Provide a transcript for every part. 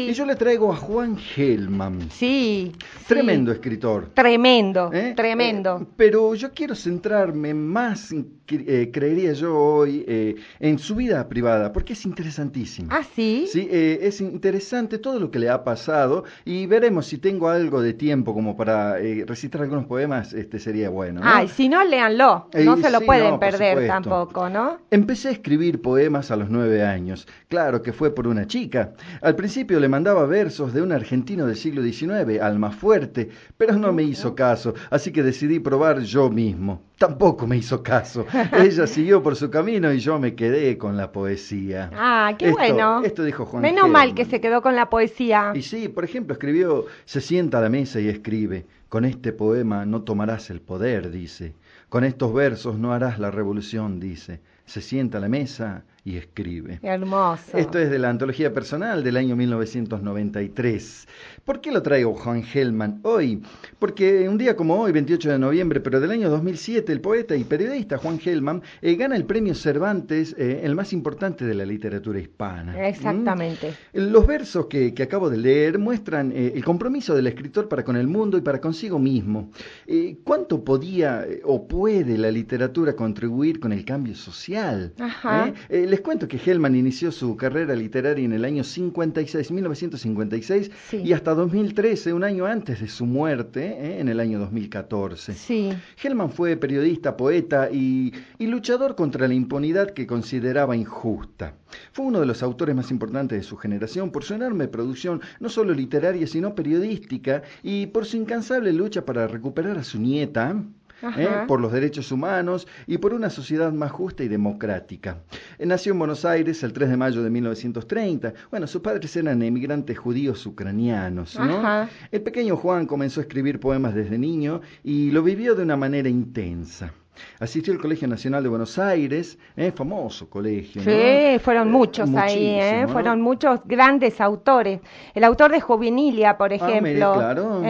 Sí. Y yo le traigo a Juan Gelman. Sí. Tremendo sí. escritor. Tremendo, ¿eh? tremendo. Eh, pero yo quiero centrarme más, eh, creería yo hoy, en su vida privada, porque es interesantísimo. ah, sí. Sí, es interesante todo lo que le ha pasado y veremos si tengo algo de tiempo como para recitar algunos poemas, este sería bueno. ¿no? Ay, si no, léanlo. No se lo sí, pueden no, perder tampoco, ¿no? Empecé a escribir poemas a los nueve años. Claro que fue por una chica. Al principio le mandaba versos de un argentino del siglo XIX, Almafuerte, pero no me hizo caso, así que decidí probar yo mismo. Tampoco me hizo caso. Ella siguió por su camino y yo me quedé con la poesía. Ah, qué Esto- bueno. Esto dijo Juan Menos mal que se quedó con la poesía. Y sí, por ejemplo, escribió, se sienta a la mesa y escribe, con este poema no tomarás el poder, dice, con estos versos no harás la revolución, dice, se sienta a la mesa y escribe. Qué hermoso. Esto es de la antología personal del año 1993. ¿Por qué lo traigo Juan Gelman hoy? Porque un día como hoy, 28 de noviembre, pero del año 2007, el poeta y periodista Juan Gelman eh, gana el premio Cervantes, eh, el más importante de la literatura hispana. ¿Mm? Exactamente. Los versos que, que acabo de leer muestran eh, el compromiso del escritor para con el mundo y para consigo mismo. ¿Cuánto podía o puede la literatura contribuir con el cambio social? Ajá. Les cuento que Hellman inició su carrera literaria en el año 56, 1956, Sí. y hasta 2013, un año antes de su muerte, ¿eh? en el año 2014. Sí. Hellman fue periodista, poeta y, y luchador contra la impunidad que consideraba injusta. Fue uno de los autores más importantes de su generación por su enorme producción, no solo literaria, sino periodística, y por su incansable lucha para recuperar a su nieta. ¿Eh? Por los derechos humanos y por una sociedad más justa y democrática. Eh, Nació en Buenos Aires el 3 de mayo de 1930. Bueno, sus padres eran emigrantes judíos ucranianos. ¿no? El pequeño Juan comenzó a escribir poemas desde niño y lo vivió de una manera intensa. Asistió al Colegio Nacional de Buenos Aires, eh, famoso colegio. ¿no? Sí, fueron Eh, muchos ahí, ¿eh? Fueron muchos grandes autores. El autor de Juvenilia, por Ah, mire, ejemplo. claro.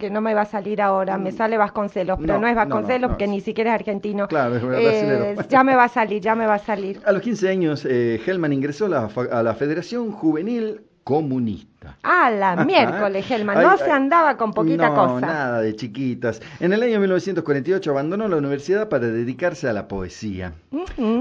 Que no me va a salir ahora, me sale Vasconcelos, pero No, no, es no, no, Vasconcelos, no, que ni siquiera es argentino. Claro, es Eh, ya me va a salir, ya me va a salir. A los 15 años, eh, Hellman ingresó la, a la Federación Juvenil Comunista. Ah, la miércoles, Helman, no Ay, se andaba con poquita no, cosa. nada de chiquitas. En el año 1948 abandonó la universidad para dedicarse a la poesía.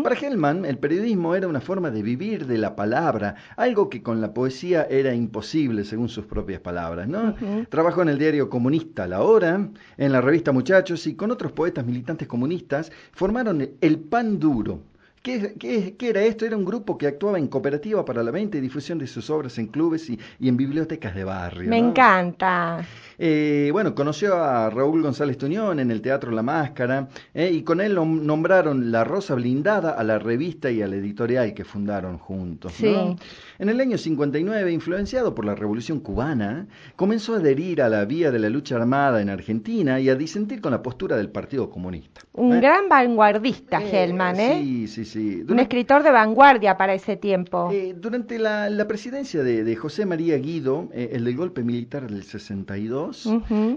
Para Hellman, el periodismo era una forma de vivir de la palabra, algo que con la poesía era imposible, según sus propias palabras. ¿no? Trabajó en el diario comunista La Hora, en la revista Muchachos y con otros poetas militantes comunistas formaron el Pan Duro. ¿Qué, qué- qué era esto? Era un grupo que actuaba en cooperativa para la venta y difusión de sus obras en clubes y, y en bibliotecas de barrio. Me ¿no? encanta. Eh, bueno, conoció a Raúl González Tuñón en el Teatro La Máscara eh, y con él nom- nombraron La Rosa Blindada a la revista y a la editorial que fundaron juntos. Sí. ¿no? En el año 59, influenciado por la Revolución Cubana, comenzó a adherir a la vía de la lucha armada en Argentina y a disentir con la postura del Partido Comunista. Un ¿eh? gran vanguardista, Eh, Hellman, ¿eh? Sí, sí, sí. Un escritor de vanguardia para ese tiempo. eh, durante la, la presidencia de, de José María Guido, eh, el del golpe militar del 62,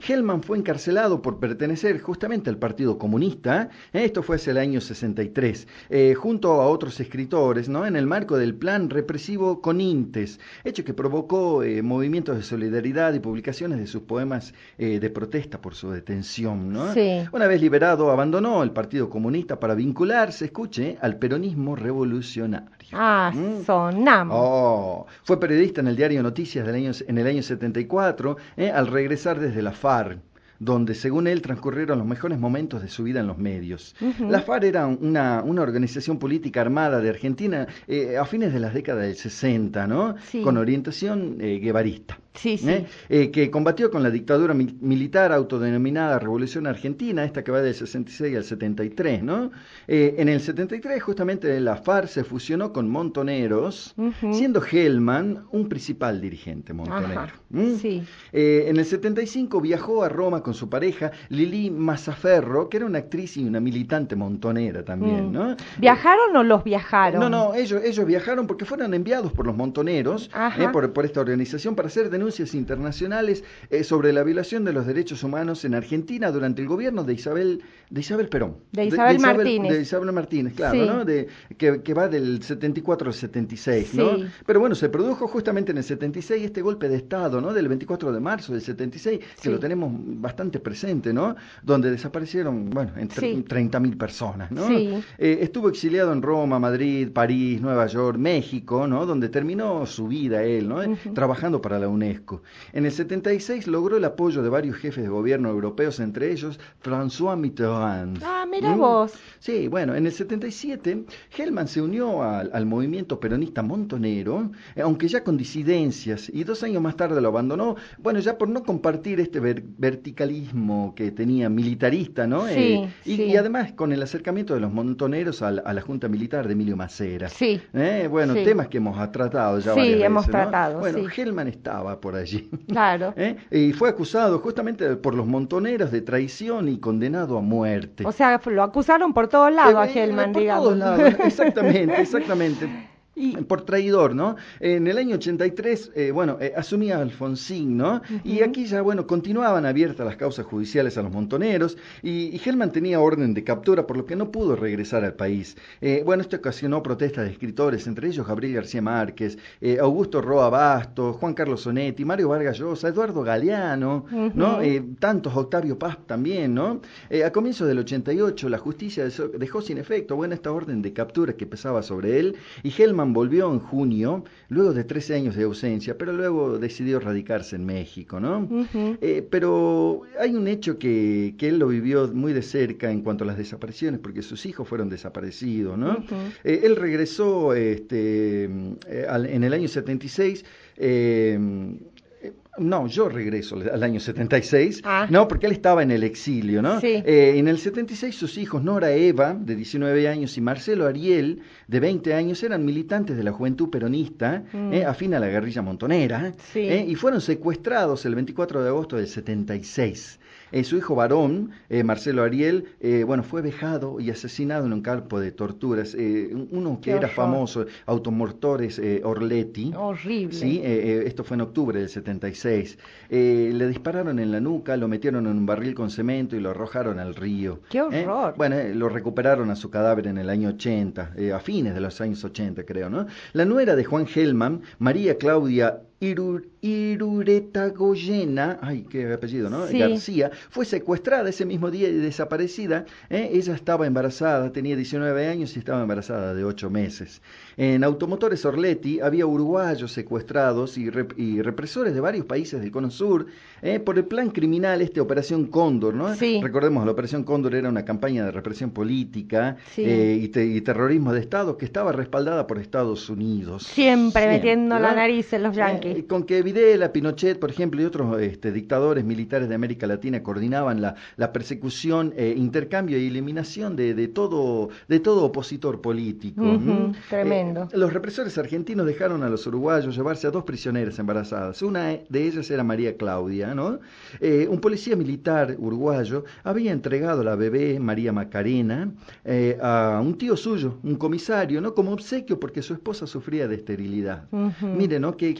Hellman fue encarcelado por pertenecer justamente al Partido Comunista, esto fue hacia el año 63, eh, junto a otros escritores, ¿no? en el marco del plan represivo Conintes, hecho que provocó eh, movimientos de solidaridad y publicaciones de sus poemas eh, de protesta por su detención. ¿no? Sí. Una vez liberado, abandonó el Partido Comunista para vincularse, escuche, al peronismo revolucionario. Ah, Mm. sonamos. Oh, fue periodista en el diario Noticias del año, en el año 74, eh, al regresar desde la FARC, donde según él transcurrieron los mejores momentos de su vida en los medios. La FARC era una, una organización política armada de Argentina eh, a fines de las décadas del 60, ¿no? Sí. Con orientación eh, guevarista. Sí, sí. ¿eh? Eh, que combatió con la dictadura mi- militar autodenominada Revolución Argentina, esta que va del 66 al 73, ¿no? Eh, en el 73 justamente la FARC se fusionó con Montoneros, siendo Hellman un principal dirigente montonero. Sí. En el 75 viajó a Roma con su pareja Lili Mazzaferro, que era una actriz y una militante montonera también, Mm. ¿no? ¿Viajaron o los viajaron? No, no, ellos, ellos viajaron porque fueron enviados por los montoneros, eh, por, por esta organización, para hacer denuncias internacionales eh, sobre la violación de los derechos humanos en Argentina durante el gobierno de Isabel, de Isabel Perón. De Isabel Martínez. De Isabel Martínez, claro, ¿no? De, que, va del 74 al 76, ¿no? Pero bueno, se produjo justamente en el 76 este golpe de Estado, ¿no? Del 24 de marzo del 76, que lo tenemos bastante presente, ¿no? Donde desaparecieron, bueno, entre 30.000 personas, ¿no? Eh, estuvo exiliado en Roma, Madrid, París, Nueva York, México, ¿no? Donde terminó su vida él, ¿no? Trabajando para la UNESCO. En el 76 logró el apoyo de varios jefes de gobierno europeos, entre ellos François Mitterrand. Ah, mira vos. Sí, bueno, en el 77 Hellman se unió al, movimiento peronista montonero, eh, aunque ya con disidencias, y dos años más tarde lo abandonó, bueno, ya por no compartir este que tenía militarista, ¿no? Sí, eh, y, además con el acercamiento de los montoneros a la, Junta Militar de Emilio Macera. Sí. Eh, bueno, temas que hemos tratado ya sí, hemos tratado. Bueno, Hellman estaba por allí. Claro. Y fue acusado justamente por los montoneros de traición y condenado a muerte. O sea, lo acusaron por todos lados a Hellman, por digamos. Todos lados, exactamente, exactamente. Y, por traidor, ¿no? En el año 83, eh, bueno, eh, asumía Alfonsín, ¿no? Y aquí ya, bueno, continuaban abiertas las causas judiciales a los montoneros y, y tenía orden de captura, por lo que no pudo regresar al país. Eh, bueno, esto ocasionó protestas de escritores, entre ellos Gabriel García Márquez, eh, Augusto Roa Bastos, Juan Carlos Sonetti, Mario Vargas Llosa, Eduardo Galeano, ¿no? tantos, Octavio Paz también, ¿no? a comienzos del 88, la justicia dejó sin efecto, bueno, esta orden de captura que pesaba sobre él y Volvió en junio, luego de 13 años de ausencia, pero luego decidió radicarse en México, ¿no? Eh, pero hay un hecho que, que, él lo vivió muy de cerca en cuanto a las desapariciones, porque sus hijos fueron desaparecidos, ¿no? Eh, él regresó este, eh, en el año 76. Eh, no, yo regreso al año 76, ah. no, porque él estaba en el exilio, ¿no? Eh, en el 76 sus hijos, Nora Eva, de 19 años, y Marcelo Ariel, de 20 años, eran militantes de la juventud peronista, mm. eh, afín a la guerrilla montonera, eh, y fueron secuestrados el 24 de agosto del 76. Eh, su hijo varón, eh, Marcelo Ariel, eh, bueno, fue vejado y asesinado en un campo de torturas. uno que era famoso, Automortores Orletti. Horrible. Sí, esto fue en octubre del 76. le dispararon en la nuca, lo metieron en un barril con cemento y lo arrojaron al río. ¡Qué horror! Bueno, lo recuperaron a su cadáver en el año 80, a fines de los años 80, creo, ¿no? La nuera de Juan Gelman, María Claudia Irur, Irureta Goyena, ay, qué apellido, ¿no? García, fue secuestrada ese mismo día y desaparecida. ¿eh? Ella estaba embarazada, tenía 19 años y estaba embarazada de 8 meses. En Automotores Orletti había uruguayos secuestrados y, represores de varios países del Cono Sur ¿eh? por el plan criminal, este Operación Cóndor, ¿no? Sí. Recordemos, la Operación Cóndor era una campaña de represión política eh, y, terrorismo de Estado que estaba respaldada por Estados Unidos. Siempre, metiendo la nariz en los yanquis con que Videla, Pinochet, por ejemplo, y otros este, dictadores militares de América Latina coordinaban la, la persecución, eh, intercambio y eliminación de, de, todo, de todo opositor político. tremendo. Eh, los represores argentinos dejaron a los uruguayos llevarse a dos prisioneras embarazadas. Una de ellas era María Claudia, ¿no? Eh, un policía militar uruguayo había entregado la bebé María Macarena a un tío suyo, un comisario, ¿no? Como obsequio porque su esposa sufría de esterilidad. Mire, ¿no? Que,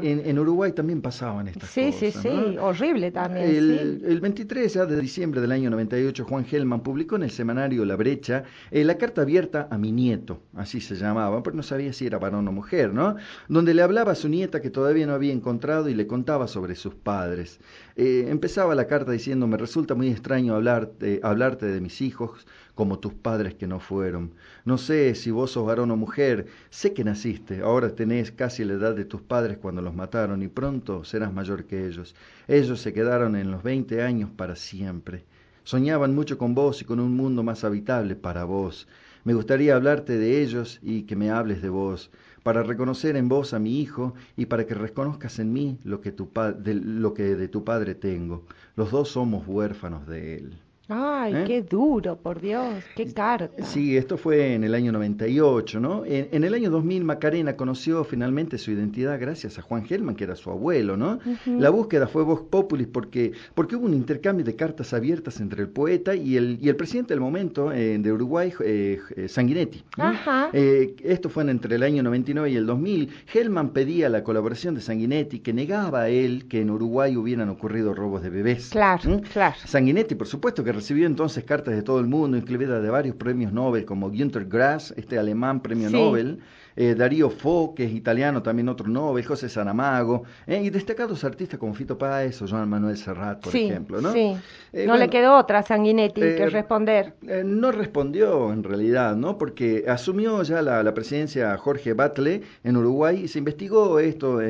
en, Uruguay también pasaban estas cosas. Sí, sí, sí, horrible también. El, el, 23 ya de diciembre del año 98, Juan Gelman publicó en el semanario La Brecha eh, la carta abierta a mi nieto, así se llamaba, porque no sabía si era varón o mujer, ¿no? Donde le hablaba a su nieta que todavía no había encontrado y le contaba sobre sus padres. Eh, empezaba la carta diciendo, me resulta muy extraño hablarte, hablarte de mis hijos como tus padres que no fueron. No sé si vos sos varón o mujer, sé que naciste, ahora tenés casi la edad de tus padres cuando los mataron y pronto serás mayor que ellos. Ellos se quedaron en los veinte años para siempre. Soñaban mucho con vos y con un mundo más habitable para vos. Me gustaría hablarte de ellos y que me hables de vos, para reconocer en vos a mi hijo y para que reconozcas en mí lo que, tu de, lo que de tu padre tengo. Los dos somos huérfanos de él. Ay, ¿Eh? qué duro, por Dios, qué carta. Sí, esto fue en el año 98, ¿no? En, en el año 2000 Macarena conoció finalmente su identidad gracias a Juan Gelman, que era su abuelo, ¿no? La búsqueda fue Vox Populis porque, porque hubo un intercambio de cartas abiertas entre el poeta y el, y el presidente del momento eh, de Uruguay, eh, eh, Sanguinetti. ¿no? Ajá. Eh, esto fue entre el año 99 y el 2000. Gelman pedía la colaboración de Sanguinetti, que negaba a él que en Uruguay hubieran ocurrido robos de bebés. Claro, claro. Sanguinetti, por supuesto, que recibió entonces cartas de todo el mundo, incluida de varios premios Nobel, como Günter Grass, este alemán premio Sí. Nobel, eh, Darío Fo, que es italiano, también otro Nobel, José Saramago, eh, y destacados artistas como Fito Páez o Joan Manuel Serrat, por sí, ejemplo. ¿no? sí. Eh, no bueno, le quedó otra a Sanguinetti que eh, responder. no respondió en realidad, ¿no? Porque asumió ya la, la presidencia Jorge Batle en Uruguay y se investigó esto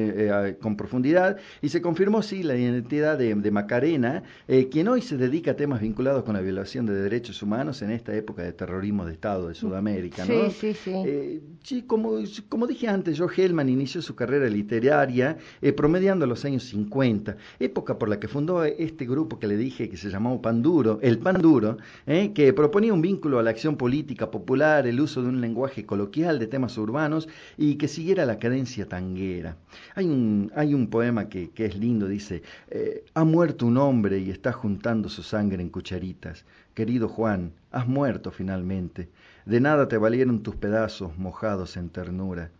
con profundidad y se confirmó, sí, la identidad de, de Macarena, quien hoy se dedica a temas vinculados con la violación de derechos humanos en esta época de terrorismo de Estado de Sudamérica, Sí, ¿no? sí, sí. Eh, sí, como, como dije antes, Joe Hellman inició su carrera literaria eh, promediando los años 50, época por la que fundó este grupo que le dije que se llamó Panduro, el Panduro, eh, que proponía un vínculo a la acción política popular, el uso de un lenguaje coloquial de temas urbanos y que siguiera la cadencia tanguera. Hay un, hay un poema que, que es lindo, dice, eh, ha muerto un hombre y está juntando su sangre en Querido Juan, has muerto finalmente. De nada te valieron tus pedazos mojados en ternura.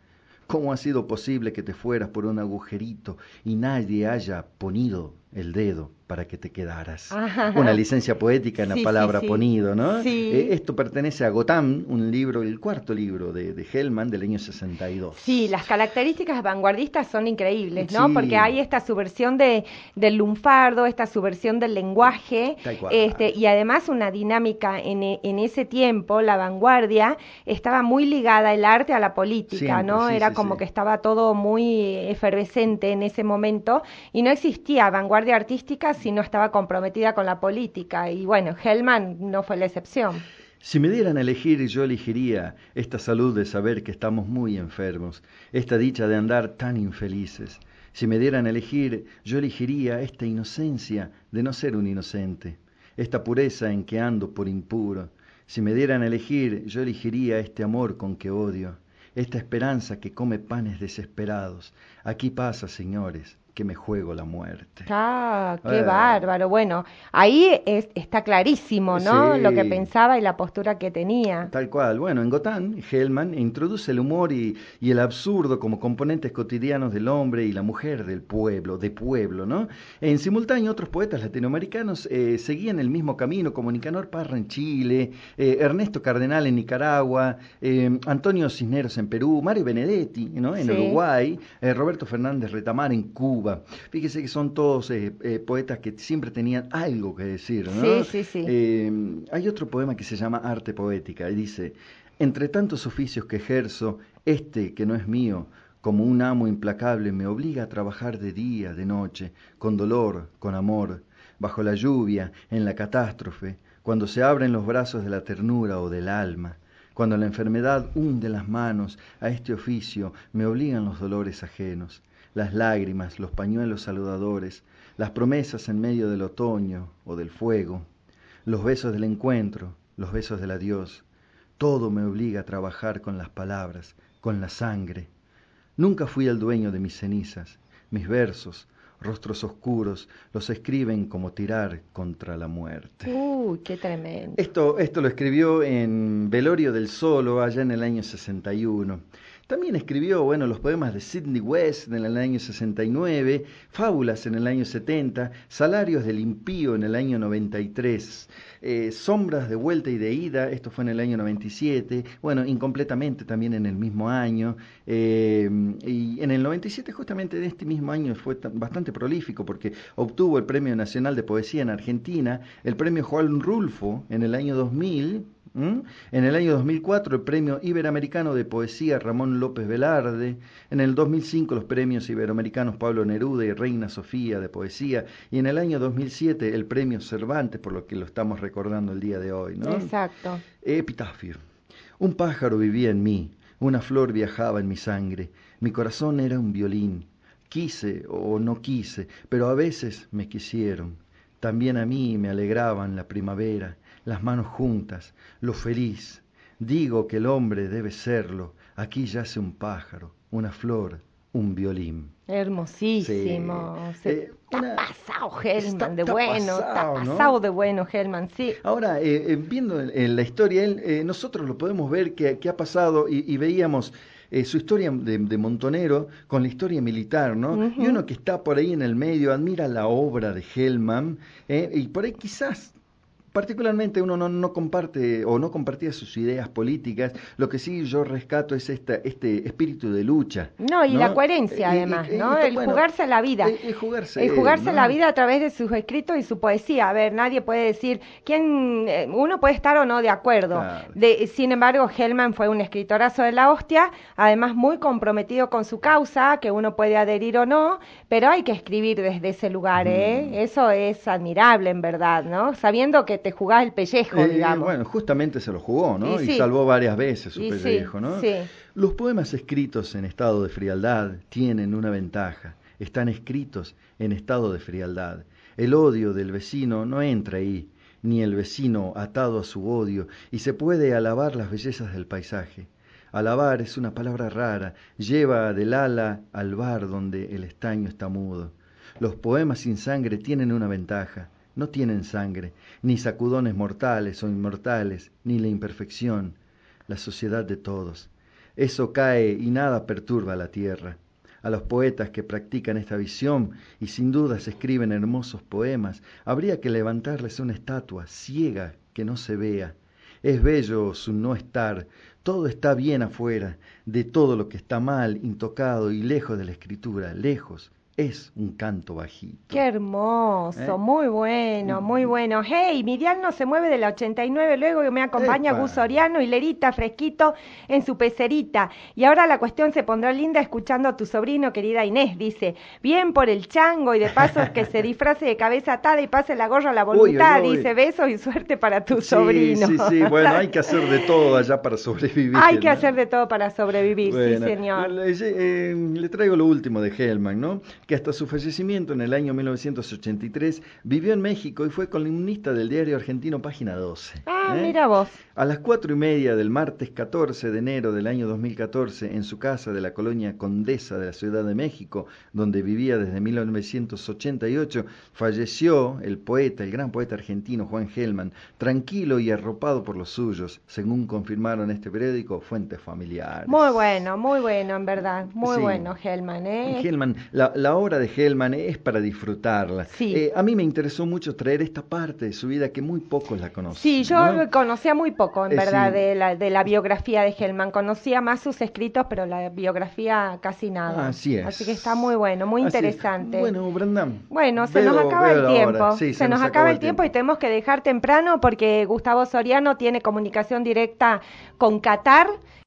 ¿Cómo ha sido posible que te fueras por un agujerito y nadie haya ponido el dedo para que te quedaras? Ajá. Una licencia poética en la Sí, palabra sí. ponido, ¿no? Sí. Eh, esto pertenece a Gotham, un libro, el cuarto libro de, de Hellman del año 62. Sí, las características vanguardistas son increíbles, ¿no? Porque hay esta subversión de, del lunfardo, esta subversión del lenguaje, este, y además una dinámica en, en ese tiempo, la vanguardia, estaba muy ligada el arte a la política, Siempre, ¿no? Era como que estaba todo muy efervescente en ese momento y no existía vanguardia artística si no estaba comprometida con la política. Y bueno, Hellman no fue la excepción. Si me dieran a elegir, yo elegiría esta salud de saber que estamos muy enfermos, esta dicha de andar tan infelices. Si me dieran a elegir, yo elegiría esta inocencia de no ser un inocente, esta pureza en que ando por impuro. Si me dieran a elegir, yo elegiría este amor con que odio, esta esperanza que come panes desesperados. Aquí pasa, señores, que me juego la muerte. Ah, qué Eh. bárbaro. Bueno, ahí es- está clarísimo, ¿no? Sí. Lo que pensaba y la postura que tenía. Tal cual. Bueno, en Gotham, Hellman introduce el humor y, y el absurdo como componentes cotidianos del hombre y la mujer del pueblo, de pueblo, ¿no? En simultáneo, otros poetas latinoamericanos eh, seguían el mismo camino, como Nicanor Parra en Chile, eh, Ernesto Cardenal en Nicaragua, eh, Antonio Cisneros en Perú, Mario Benedetti, ¿no? En Sí. Uruguay, Roberto Fernández Retamar en Cuba. Fíjese que son todos eh, eh, poetas que siempre tenían algo que decir, ¿no? Sí, sí, sí. Eh, hay otro poema que se llama Arte Poética y dice, entre tantos oficios que ejerzo, este que no es mío, como un amo implacable, me obliga a trabajar de día, de noche, con dolor, con amor, bajo la lluvia, en la catástrofe, cuando se abren los brazos de la ternura o del alma. Cuando la enfermedad hunde las manos a este oficio, me obligan los dolores ajenos, las lágrimas, los pañuelos saludadores, las promesas en medio del otoño o del fuego, los besos del encuentro, los besos del adiós. Todo me obliga a trabajar con las palabras, con la sangre. Nunca fui el dueño de mis cenizas. Mis versos, rostros oscuros, los escriben como tirar contra la muerte. Uy, qué tremendo. Esto, esto lo escribió en Velorio del Solo, allá en el año 61. También escribió, bueno, los poemas de Sidney West en el año 69, Fábulas en el año 70, Salarios del Impío en el año 93, eh, Sombras de Vuelta y de Ida, esto fue en el año 97, bueno, incompletamente también en el mismo año, eh, y en el 97 justamente de este mismo año fue tan- bastante prolífico porque obtuvo el Premio Nacional de Poesía en Argentina, el Premio Juan Rulfo en el año 2000, ¿m? En el año 2004 el Premio Iberoamericano de Poesía Ramón López Velarde, en el 2005 los Premios Iberoamericanos Pablo Neruda y Reina Sofía de Poesía y en el año 2007 el Premio Cervantes por lo que lo estamos recordando el día de hoy, ¿no? Exacto. Epitafio. Un pájaro vivía en mí, una flor viajaba en mi sangre, mi corazón era un violín. Quise o no quise, pero a veces me quisieron. También a mí me alegraban la primavera, las manos juntas, lo feliz. Digo que el hombre debe serlo. Aquí yace un pájaro, una flor, un violín. Hermosísimo. Eh, está pasado Hellman de está bueno, pasado, está ¿no? pasado de bueno Hellman, sí. Ahora, eh, eh, viendo en, la historia, él, eh, nosotros lo podemos ver que, que ha pasado y, y veíamos eh, su historia de, de Montonero con la historia militar, ¿no? Y uno que está por ahí en el medio admira la obra de Hellman eh, y por ahí quizás particularmente uno no, no comparte o no compartía sus ideas políticas, lo que sí yo rescato es esta, este espíritu de lucha. No, y la coherencia Y- y- además, y- ¿no? y- el bueno, jugarse la vida. El, jugarse, El jugarse ¿no? la vida a través de sus escritos y su poesía. A ver, nadie puede decir quién eh, uno puede estar o no de acuerdo. Claro. De, sin embargo, Hellman fue un escritorazo de la hostia, además muy comprometido con su causa, que uno puede adherir o no, pero hay que escribir desde ese lugar, Mm. ¿eh? Eso es admirable en verdad, ¿no? Sabiendo que te jugás el pellejo, Eh, digamos. bueno, justamente se lo jugó, ¿no? Y Y, sí. salvó varias veces su Y sí, pellejo, ¿no? sí. Los poemas escritos en estado de frialdad tienen una ventaja. Están escritos en estado de frialdad. El odio del vecino no entra ahí, ni el vecino atado a su odio, y se puede alabar las bellezas del paisaje. Alabar es una palabra rara, lleva del ala al bar donde el estaño está mudo. Los poemas sin sangre tienen una ventaja, no tienen sangre, ni sacudones mortales o inmortales, ni la imperfección, la sociedad de todos. Eso cae y nada perturba la tierra. A los poetas que practican esta visión y sin dudas escriben hermosos poemas, habría que levantarles una estatua ciega que no se vea. Es bello su no estar, todo está bien afuera, de todo lo que está mal, intocado y lejos de la escritura, lejos, es un canto bajito. Qué hermoso, ¿Eh? muy bueno, muy bueno. Hey, mi diario se mueve de la 89, luego me acompaña Epa. Gus Soriano y Lerita fresquito en su pecerita. Y ahora la cuestión se pondrá linda escuchando a tu sobrino, querida Inés, dice, bien por el chango y de paso que se disfrace de cabeza atada y pase la gorra a la Uy, uy, voluntad, uy. dice, besos y suerte para tu Sí, sobrino. Sí, sí, bueno, hay que hacer de todo allá para sobrevivir. Hay que ¿no? hacer de todo para sobrevivir, Bueno, sí señor. Le, eh, le traigo lo último de Hellman, ¿no? Que hasta su fallecimiento en el año 1983 vivió en México y fue columnista del diario argentino Página 12. Ah, ¿eh? mira vos. A las cuatro y media del martes 14 de enero del año 2014, en su casa de la colonia Condesa de la Ciudad de México, donde vivía desde 1988, falleció el poeta, el gran poeta argentino Juan Gelman, tranquilo y arropado por los suyos, según confirmaron este periódico fuentes familiares. Muy bueno, muy bueno, en verdad. Muy Sí. bueno, Helman, ¿eh? Hellman, la, la obra de Hellman es para disfrutarla. Sí. Eh, a mí me interesó mucho traer esta parte de su vida que muy pocos la conocen. Sí, yo ¿no? conocía muy poco, en Eh, verdad, sí. de, la, de la biografía de Hellman. Conocía más sus escritos, pero la biografía casi nada. Así es. Así que está muy bueno, muy Así es. interesante. Bueno, Brandon. Bueno, se veo- nos acaba el tiempo. Sí, se, nos acaba el tiempo, y tenemos que dejar temprano porque Gustavo Soriano tiene comunicación directa con Qatar